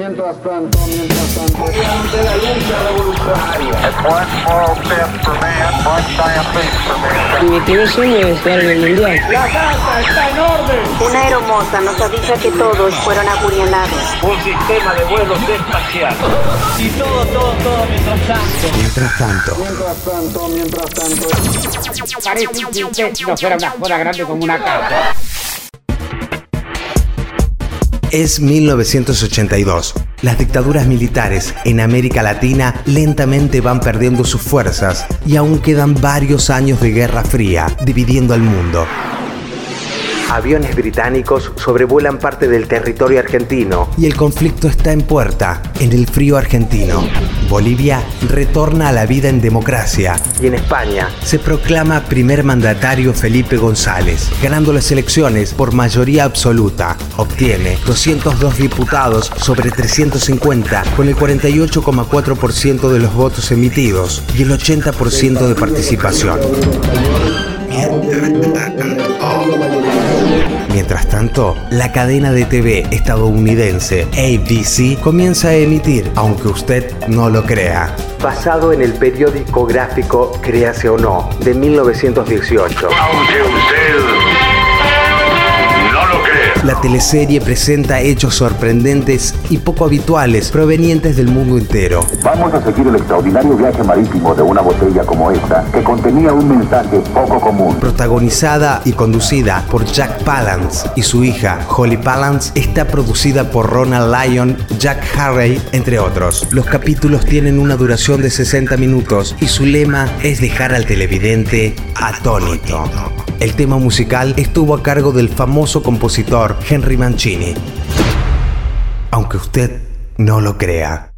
Mientras tanto, mientras tanto. Mediante la lucha revolucionaria. Mi primer sueño es en el mundial. La casa está en orden. Una aeromoza nos avisa que todos fueron acurianados. Un sistema de vuelos espacial. Y todo, todo, todo mientras tanto. Mientras tanto, Mientras tanto, mientras tanto. Parece que no fuera una joda grande como una casa. Es 1982. Las dictaduras militares en América Latina lentamente van perdiendo sus fuerzas y aún quedan varios años de Guerra Fría dividiendo al mundo. Aviones británicos sobrevuelan parte del territorio argentino y el conflicto está en puerta, en el frío argentino. Bolivia retorna a la vida en democracia y en España se proclama primer mandatario Felipe González, ganando las elecciones por mayoría absoluta. Obtiene 202 diputados sobre 350 con el 48,4% de los votos emitidos y el 80% de participación. Mientras tanto, la cadena de TV estadounidense ABC comienza a emitir, aunque usted no lo crea. Basado en el periódico gráfico Créase o No, de 1918. Aunque usted. La teleserie presenta hechos sorprendentes y poco habituales provenientes del mundo entero. Vamos a seguir el extraordinario viaje marítimo de una botella como esta, que contenía un mensaje poco común. Protagonizada y conducida por Jack Palance y su hija Holly Palance, está producida por Ronald Lyon, Jack Harvey, entre otros. Los capítulos tienen una duración de 60 minutos y su lema es dejar al televidente atónito. El tema musical estuvo a cargo del famoso compositor Henry Mancini. Aunque usted no lo crea.